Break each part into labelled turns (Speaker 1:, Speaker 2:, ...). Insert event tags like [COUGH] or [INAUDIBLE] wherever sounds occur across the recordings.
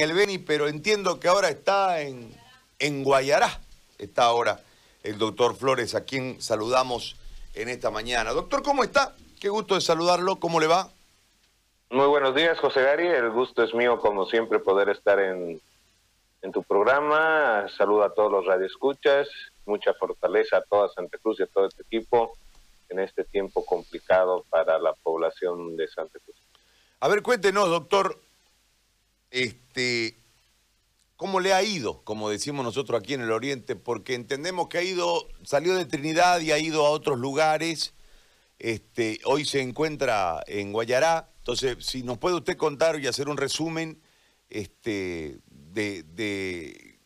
Speaker 1: el Beni, pero entiendo que ahora está en, en Guayará. Está ahora el doctor Flores, a quien saludamos en esta mañana. Doctor, ¿cómo está? Qué gusto de saludarlo. ¿Cómo le va?
Speaker 2: Muy buenos días, José Gary. El gusto es mío, como siempre, poder estar en, en tu programa. Saludo a todos los radioescuchas. Mucha fortaleza a toda Santa Cruz y a todo este equipo en este tiempo complicado para la población de Santa Cruz.
Speaker 1: A ver, cuéntenos, doctor, este, ¿cómo le ha ido, como decimos nosotros aquí en el Oriente? Porque entendemos que ha ido, salió de Trinidad y ha ido a otros lugares. Este, hoy se encuentra en Guayará. Entonces, si nos puede usted contar y hacer un resumen este, de, de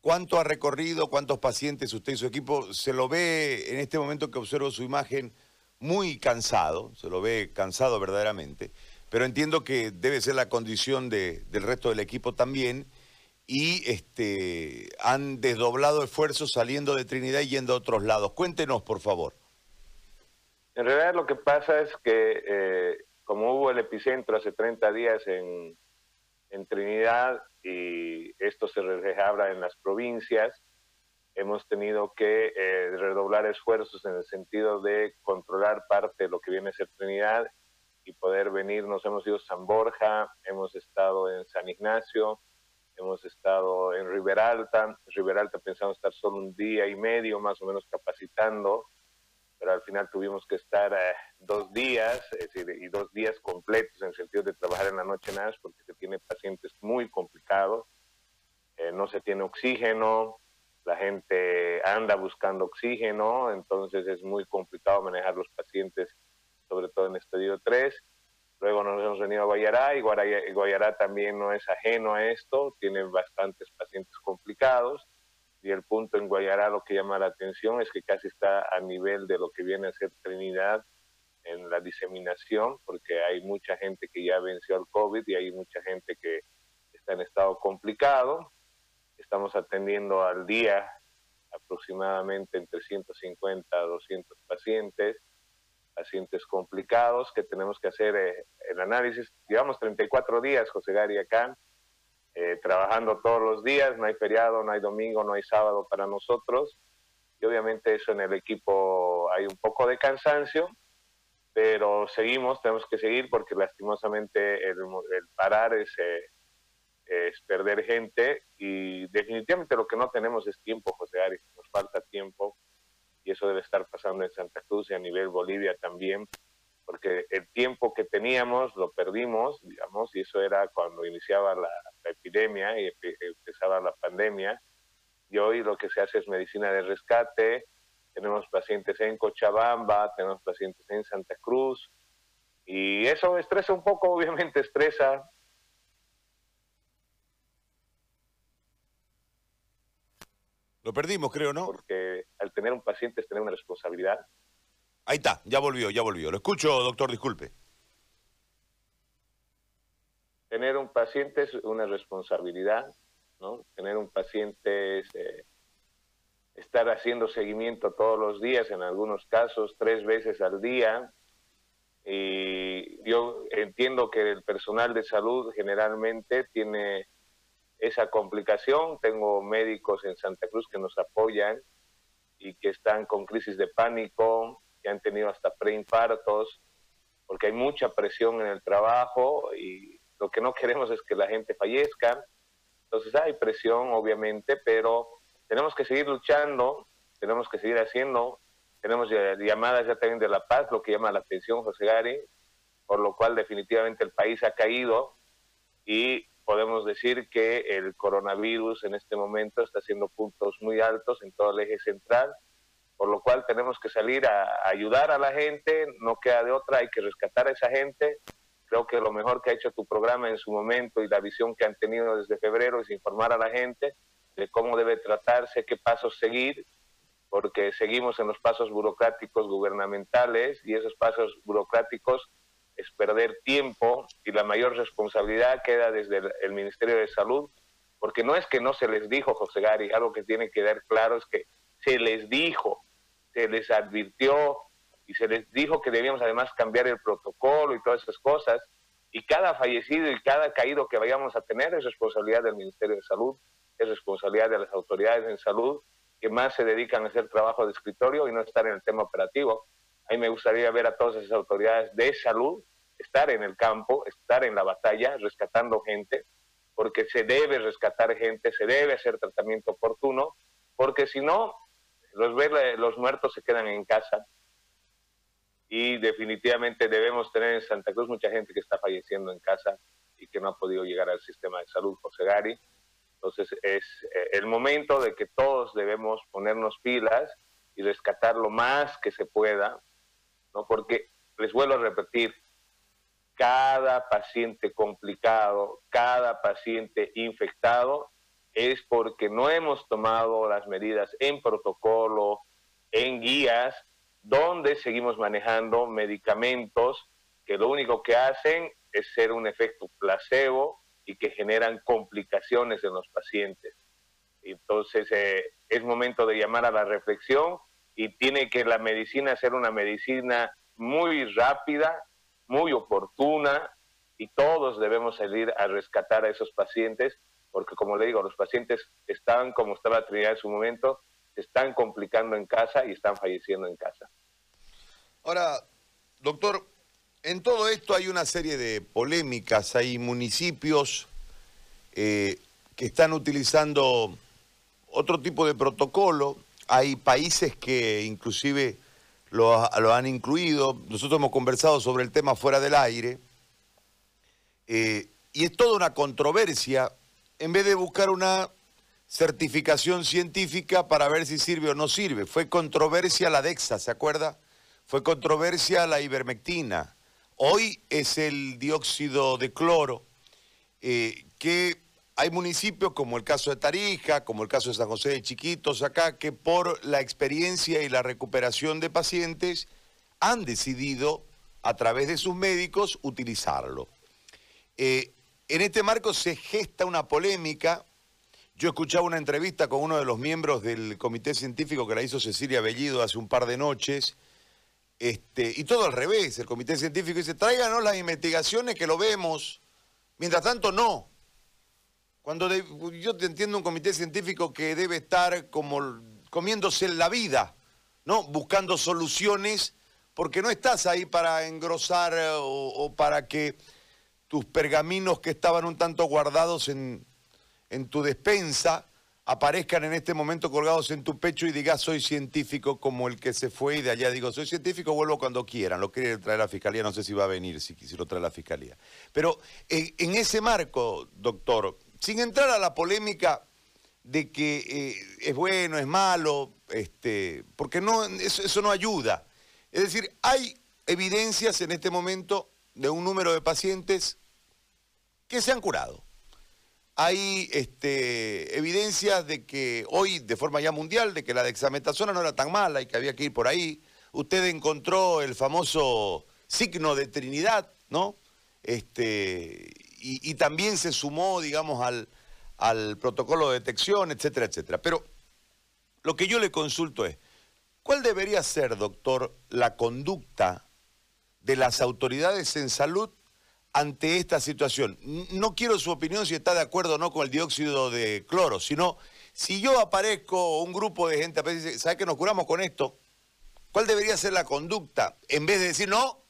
Speaker 1: cuánto ha recorrido, cuántos pacientes usted y su equipo, se lo ve en este momento que observo su imagen muy cansado, se lo ve cansado verdaderamente pero entiendo que debe ser la condición de, del resto del equipo también, y este, han desdoblado esfuerzos saliendo de Trinidad y yendo a otros lados. Cuéntenos, por favor.
Speaker 2: En realidad lo que pasa es que eh, como hubo el epicentro hace 30 días en, en Trinidad y esto se refleja en las provincias, hemos tenido que eh, redoblar esfuerzos en el sentido de controlar parte de lo que viene a ser Trinidad y poder venir. Nos hemos ido a San Borja, hemos estado en San Ignacio, hemos estado en Riberalta. Riberalta pensamos estar solo un día y medio más o menos capacitando, pero al final tuvimos que estar eh, dos días, es decir, y dos días completos en el sentido de trabajar en la noche nada, porque se tiene pacientes muy complicados, eh, no se tiene oxígeno, la gente anda buscando oxígeno, entonces es muy complicado manejar los pacientes sobre todo en Estadio 3. Luego nos hemos venido a Guayará y Guayará también no es ajeno a esto, tiene bastantes pacientes complicados y el punto en Guayará lo que llama la atención es que casi está a nivel de lo que viene a ser Trinidad en la diseminación, porque hay mucha gente que ya venció al COVID y hay mucha gente que está en estado complicado. Estamos atendiendo al día aproximadamente entre 150 a 200 pacientes pacientes complicados que tenemos que hacer eh, el análisis. Llevamos 34 días, José Gary, acá, eh, trabajando todos los días, no hay feriado, no hay domingo, no hay sábado para nosotros. Y obviamente eso en el equipo hay un poco de cansancio, pero seguimos, tenemos que seguir porque lastimosamente el, parar es, eh, es perder gente y definitivamente lo que no tenemos es tiempo, José Gary, nos falta tiempo y eso debe estar pasando en Santa Cruz y a nivel Bolivia también, porque el tiempo que teníamos lo perdimos, digamos, y eso era cuando iniciaba la, epidemia y empezaba la pandemia, y hoy lo que se hace es medicina de rescate, tenemos pacientes en Cochabamba, tenemos pacientes en Santa Cruz, y eso estresa un poco, [LAUGHS] obviamente estresa,
Speaker 1: Lo perdimos, creo, ¿no?
Speaker 2: Porque al tener un paciente es tener una responsabilidad.
Speaker 1: Ahí está, ya volvió, ya volvió. Lo escucho, doctor, disculpe.
Speaker 2: Tener un paciente es una responsabilidad, ¿no? Tener un paciente es eh, estar haciendo seguimiento todos los días, en algunos casos tres veces al día. Y yo entiendo que el personal de salud generalmente tiene esa complicación. Tengo médicos en Santa Cruz que nos apoyan y que están con crisis de pánico, que han tenido hasta preinfartos, porque hay mucha presión en el trabajo y lo que no queremos es que la gente fallezca. Entonces hay presión, obviamente, pero tenemos que seguir luchando, tenemos que seguir haciendo. Tenemos llamadas ya también de La Paz, lo que llama la atención José Gari, por lo cual definitivamente el país ha caído y podemos decir que el coronavirus en este momento está haciendo puntos muy altos en todo el eje central, por lo cual tenemos que salir a, ayudar a la gente, no queda de otra, hay que rescatar a esa gente. Creo que lo mejor que ha hecho tu programa en su momento y la visión que han tenido desde febrero es informar a la gente de cómo debe tratarse, qué pasos seguir, porque seguimos en los pasos burocráticos gubernamentales y esos pasos burocráticos es perder tiempo y la mayor responsabilidad queda desde el, Ministerio de Salud, porque no es que no se les dijo, José Gary, algo que tiene que dar claro es que se les dijo, se les advirtió y se les dijo que debíamos además cambiar el protocolo y todas esas cosas, Y cada fallecido y cada caído que vayamos a tener es responsabilidad del Ministerio de Salud, es responsabilidad de las autoridades en salud que más se dedican a hacer trabajo de escritorio y no estar en el tema operativo. A mí me gustaría ver a todas esas autoridades de salud estar en el campo, estar en la batalla, rescatando gente, porque se debe rescatar gente, se debe hacer tratamiento oportuno, porque si no, los, los muertos se quedan en casa. Y definitivamente debemos tener en Santa Cruz mucha gente que está falleciendo en casa y que no ha podido llegar al sistema de salud, José Gary. Entonces es eh, el momento de que todos debemos ponernos pilas y rescatar lo más que se pueda, ¿no? porque les vuelvo a repetir, cada paciente complicado, cada paciente infectado, es porque no hemos tomado las medidas en protocolo, en guías, donde seguimos manejando medicamentos que lo único que hacen es ser un efecto placebo y que generan complicaciones en los pacientes. Entonces eh, es momento de llamar a la reflexión y tiene que la medicina ser una medicina muy rápida, muy oportuna y todos debemos salir a rescatar a esos pacientes porque como le digo, los pacientes están, como estaba Trinidad en su momento, están complicando en casa y están falleciendo en casa.
Speaker 1: Ahora, doctor, en todo esto hay una serie de polémicas, hay municipios eh, que están utilizando otro tipo de protocolo, hay países que inclusive lo, han incluido, nosotros hemos conversado sobre el tema fuera del aire, eh, y es toda una controversia, en vez de buscar una certificación científica para ver si sirve o no sirve, fue controversia la DEXA, ¿se acuerda? Fue controversia la ivermectina, Hoy es el dióxido de cloro, eh, que hay municipios como el caso de Tarija, como el caso de San José de Chiquitos acá, que por la experiencia y la recuperación de pacientes han decidido a través de sus médicos utilizarlo. Eh, en este marco se gesta una polémica. Yo escuchaba una entrevista con uno de los miembros del comité científico que la hizo Cecilia Bellido hace un par de noches, este, y todo al revés, el comité científico dice, tráiganos las investigaciones que lo vemos. Mientras tanto, no. Cuando yo te entiendo un comité científico que debe estar como comiéndose la vida, ¿no? Buscando soluciones, porque no estás ahí para engrosar eh, o, para que tus pergaminos que estaban un tanto guardados en, en tu despensa aparezcan en este momento colgados en tu pecho y digas soy científico como el que se fue y de allá digo soy científico, vuelvo cuando quieran, lo quiere traer la fiscalía, no sé si va a venir, si, si lo trae la fiscalía. Pero eh, en ese marco, doctor, sin entrar a la polémica de que eh, es bueno, es malo, este, porque no, eso, no ayuda. Es decir, hay evidencias en este momento de un número de pacientes que se han curado hay este, evidencias de que hoy, de forma ya mundial, de que la dexametasona no era tan mala y que había que ir por ahí. Usted encontró el famoso signo de Trinidad, ¿no? Este, y, también se sumó, digamos, al, al protocolo de detección, etcétera, etcétera. Pero lo que yo le consulto es, ¿cuál debería ser, doctor, la conducta de las autoridades en salud ante esta situación? No quiero su opinión si está de acuerdo o no con el dióxido de cloro, sino si yo aparezco un grupo de gente, dice, ¿sabe que nos curamos con esto? ¿Cuál debería ser la conducta? En vez de decir no,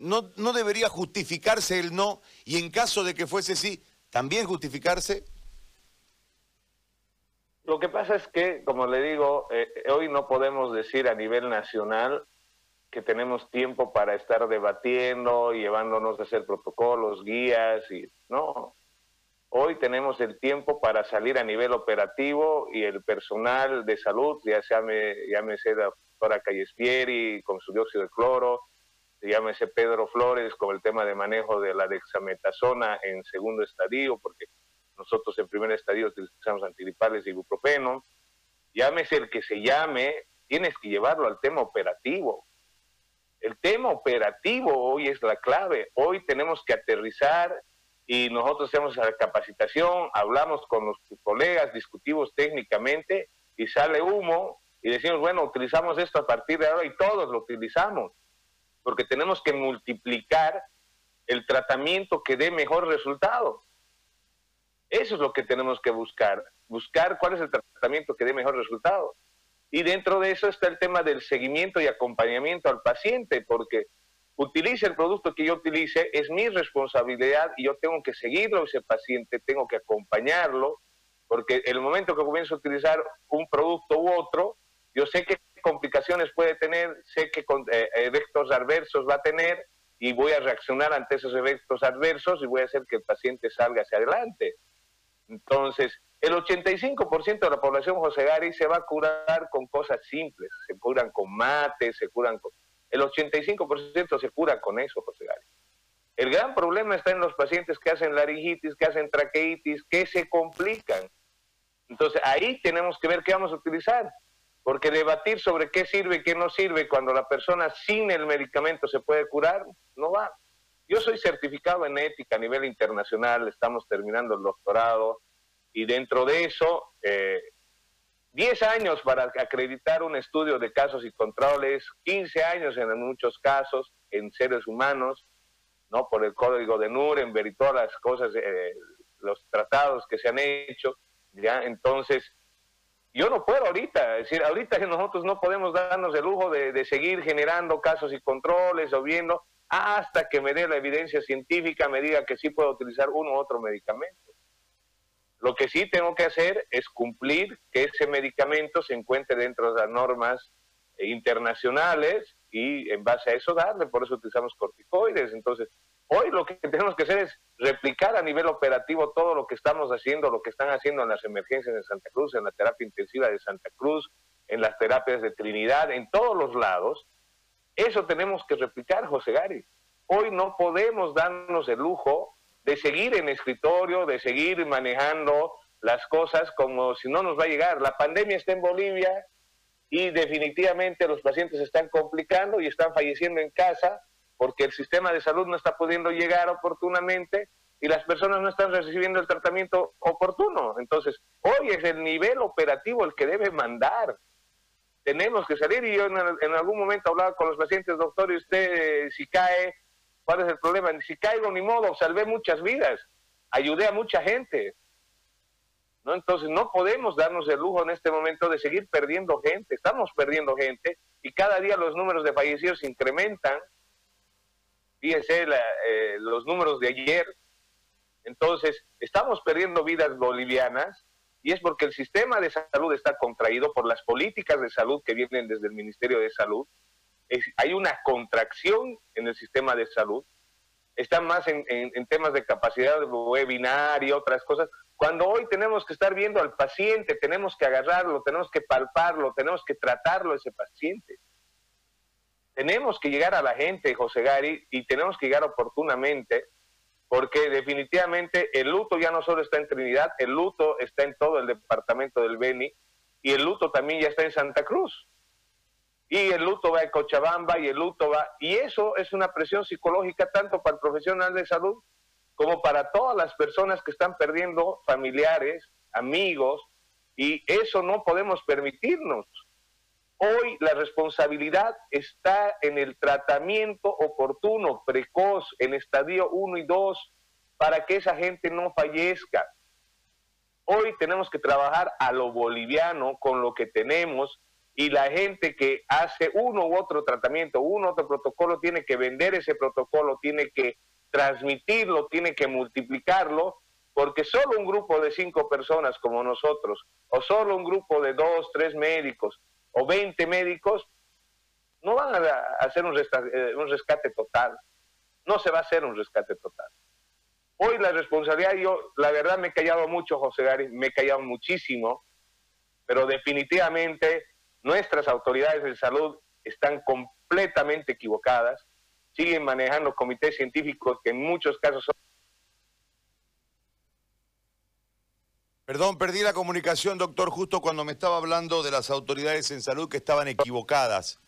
Speaker 1: no, no debería justificarse el no y en caso de que fuese sí, también justificarse.
Speaker 2: Lo que pasa es que, como le digo, eh, hoy no podemos decir a nivel nacional que tenemos tiempo para estar debatiendo llevándonos a hacer protocolos, guías y no. Hoy tenemos el tiempo para salir a nivel operativo y el personal de salud, ya sea llámese la doctora Callespieri con su dióxido de cloro, llámese Pedro Flores con el tema de manejo de la dexametasona en segundo estadio, porque nosotros en primer estadio utilizamos antigripales y ibuprofeno, llámese el que se llame, tienes que llevarlo al tema operativo. El tema operativo hoy es la clave. Hoy tenemos que aterrizar y nosotros hacemos la capacitación, hablamos con los colegas, discutimos técnicamente y sale humo y decimos, bueno, utilizamos esto a partir de ahora y todos lo utilizamos, porque tenemos que multiplicar el tratamiento que dé mejor resultado. Eso es lo que tenemos que buscar, buscar cuál es el tratamiento que dé mejor resultado. Y dentro de eso está el tema del seguimiento y acompañamiento al paciente, porque utilice el producto que yo utilice, es mi responsabilidad y yo tengo que seguirlo ese paciente, tengo que acompañarlo, porque el momento que comienzo a utilizar un producto u otro, yo sé qué complicaciones puede tener, sé qué eh, efectos adversos va a tener y voy a reaccionar ante esos efectos adversos y voy a hacer que el paciente salga hacia adelante. Entonces, el 85% de la población José Gary se va a curar con cosas simples, se curan con mate, se curan con... El 85% se cura con eso, José Gary. El gran problema está en los pacientes que hacen laringitis, que hacen traqueitis, que se complican. Entonces, ahí tenemos que ver qué vamos a utilizar. Porque debatir sobre qué sirve y qué no sirve cuando la persona sin el medicamento se puede curar, no va. Yo soy certificado en ética a nivel internacional, estamos terminando el doctorado y dentro de eso, 10 eh, años para acreditar un estudio de casos y controles, 15 años en muchos casos en seres humanos, ¿no? Por el código de Nuremberg y todas las cosas, eh, los tratados que se han hecho, ¿ya? Entonces, yo no puedo ahorita, es decir, ahorita nosotros no podemos darnos el lujo de, seguir generando casos y controles o viendo hasta que me dé la evidencia científica, me diga que sí puedo utilizar uno u otro medicamento. Lo que sí tengo que hacer es cumplir que ese medicamento se encuentre dentro de las normas internacionales y en base a eso darle, por eso utilizamos corticoides. Entonces, Hoy lo que tenemos que hacer es replicar a nivel operativo todo lo que estamos haciendo, lo que están haciendo en las emergencias de Santa Cruz, en la terapia intensiva de Santa Cruz, en las terapias de Trinidad, en todos los lados. Eso tenemos que replicar, José Gary. Hoy no podemos darnos el lujo de seguir en escritorio, de seguir manejando las cosas como si no nos va a llegar. La pandemia está en Bolivia y definitivamente los pacientes están complicando y están falleciendo en casa porque el sistema de salud no está pudiendo llegar oportunamente y las personas no están recibiendo el tratamiento oportuno. Entonces, hoy es el nivel operativo el que debe mandar. Tenemos que salir y yo en, algún momento hablaba con los pacientes, doctor, y usted eh, si cae, ¿cuál es el problema? Si caigo ni modo, salvé muchas vidas, ayudé a mucha gente. ¿No? Entonces no podemos darnos el lujo en este momento de seguir perdiendo gente, estamos perdiendo gente y cada día los números de fallecidos incrementan fíjense eh, los números de ayer. Entonces, estamos perdiendo vidas bolivianas y es porque el sistema de salud está contraído por las políticas de salud que vienen desde el Ministerio de Salud. hay una contracción en el sistema de salud. Están más en, en temas de capacidad de webinar y otras cosas. Cuando hoy tenemos que estar viendo al paciente, tenemos que agarrarlo, tenemos que palparlo, tenemos que tratarlo ese paciente. Tenemos que llegar a la gente, José Gary, y tenemos que llegar oportunamente, porque definitivamente el luto ya no solo está en Trinidad, el luto está en todo el departamento del Beni, y el luto también ya está en Santa Cruz. Y el luto va en Cochabamba, y el luto va... Y eso es una presión psicológica tanto para el profesional de salud como para todas las personas que están perdiendo familiares, amigos, y eso no podemos permitirnos. Hoy la responsabilidad está en el tratamiento oportuno, precoz, en estadio 1 y 2, para que esa gente no fallezca. Hoy tenemos que trabajar a lo boliviano con lo que tenemos y la gente que hace uno u otro tratamiento, uno u otro protocolo, tiene que vender ese protocolo, tiene que transmitirlo, tiene que multiplicarlo, porque solo un grupo de cinco personas como nosotros, o solo un grupo de dos, tres médicos, o 20 médicos, no van a hacer eh, un rescate, total. No se va a hacer un rescate total. Hoy la responsabilidad, yo la verdad me he callado mucho, José Gary, me he callado muchísimo, pero definitivamente nuestras autoridades de salud están completamente equivocadas, siguen manejando comités científicos que en muchos casos son
Speaker 1: Perdón, perdí la comunicación, doctor, justo cuando me estaba hablando de las autoridades en salud que estaban equivocadas.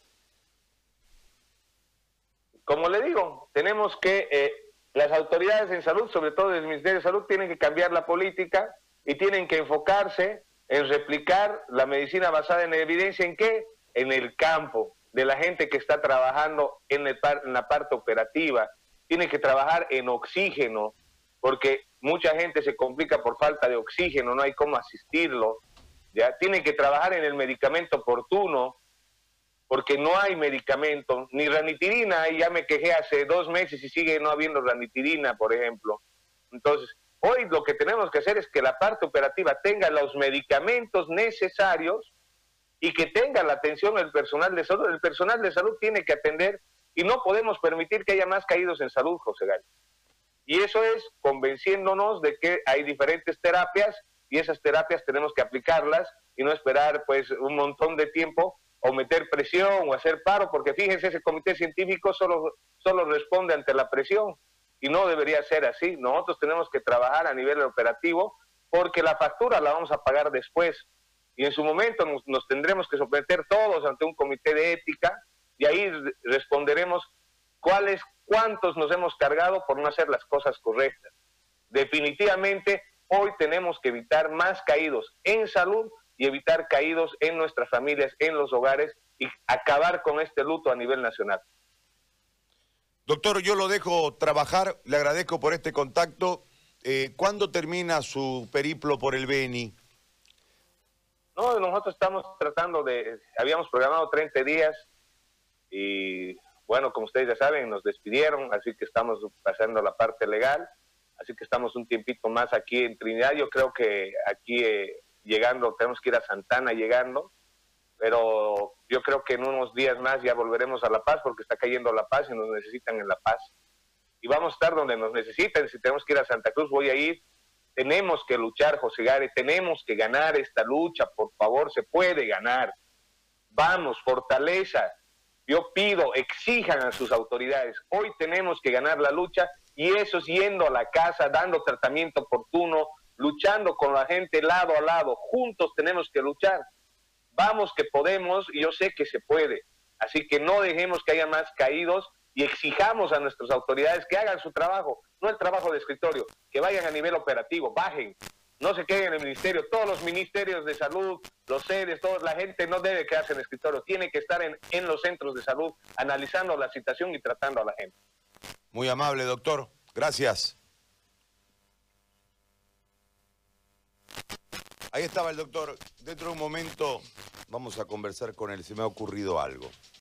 Speaker 2: Como le digo, tenemos que, eh, las autoridades en salud, sobre todo el Ministerio de Salud, tienen que cambiar la política y tienen que enfocarse en replicar la medicina basada en evidencia. ¿En qué? En el campo, de la gente que está trabajando en, en la parte operativa, tiene que trabajar en oxígeno, porque mucha gente se complica por falta de oxígeno, no hay cómo asistirlo, ¿ya? Tiene que trabajar en el medicamento oportuno, porque no hay medicamento, ni ranitirina, y ya me quejé hace dos meses y sigue no habiendo ranitirina, por ejemplo. Entonces, hoy lo que tenemos que hacer es que la parte operativa tenga los medicamentos necesarios y que tenga la atención el personal de salud. El personal de salud tiene que atender y no podemos permitir que haya más caídos en salud, José Gálvez. Y eso es convenciéndonos de que hay diferentes terapias y esas terapias tenemos que aplicarlas y no esperar pues un montón de tiempo o meter presión o hacer paro, porque fíjense, ese comité científico solo, solo responde ante la presión y no debería ser así. Nosotros tenemos que trabajar a nivel operativo porque la factura la vamos a pagar después y en su momento nos, nos tendremos que someter todos ante un comité de ética y ahí responderemos cuáles, cuántos nos hemos cargado por no hacer las cosas correctas. Definitivamente hoy tenemos que evitar más caídos en salud y evitar caídos en nuestras familias, en los hogares y acabar con este luto a nivel nacional.
Speaker 1: Doctor, yo lo dejo trabajar, le agradezco por este contacto. Eh, ¿Cuándo termina su periplo por el Beni?
Speaker 2: No, nosotros estamos tratando de, habíamos programado 30 días y bueno, como ustedes ya saben, nos despidieron, así que estamos pasando la parte legal, así que estamos un tiempito más aquí en Trinidad. Yo creo que aquí eh, llegando, tenemos que ir a Santana llegando, pero yo creo que en unos días más ya volveremos a La Paz porque está cayendo La Paz y nos necesitan en La Paz. Y vamos a estar donde nos necesiten, si tenemos que ir a Santa Cruz voy a ir. Tenemos que luchar, José Gare, tenemos que ganar esta lucha, por favor, se puede ganar. Vamos, fortaleza. Yo pido, exijan a sus autoridades. Hoy tenemos que ganar la lucha y eso es yendo a la casa, dando tratamiento oportuno, luchando con la gente lado a lado. Juntos tenemos que luchar. Vamos que podemos y yo sé que se puede. Así que no dejemos que haya más caídos y exijamos a nuestras autoridades que hagan su trabajo, no el trabajo de escritorio, que vayan a nivel operativo, bajen, no se queden en el ministerio. Todos los ministerios de salud, los sedes, toda la gente no debe quedarse en el escritorio, tiene que estar en, en los centros de salud analizando la situación y tratando a la gente.
Speaker 1: Muy amable, doctor. Gracias. Ahí estaba el doctor. Dentro de un momento vamos a conversar con él. Se me ha ocurrido algo.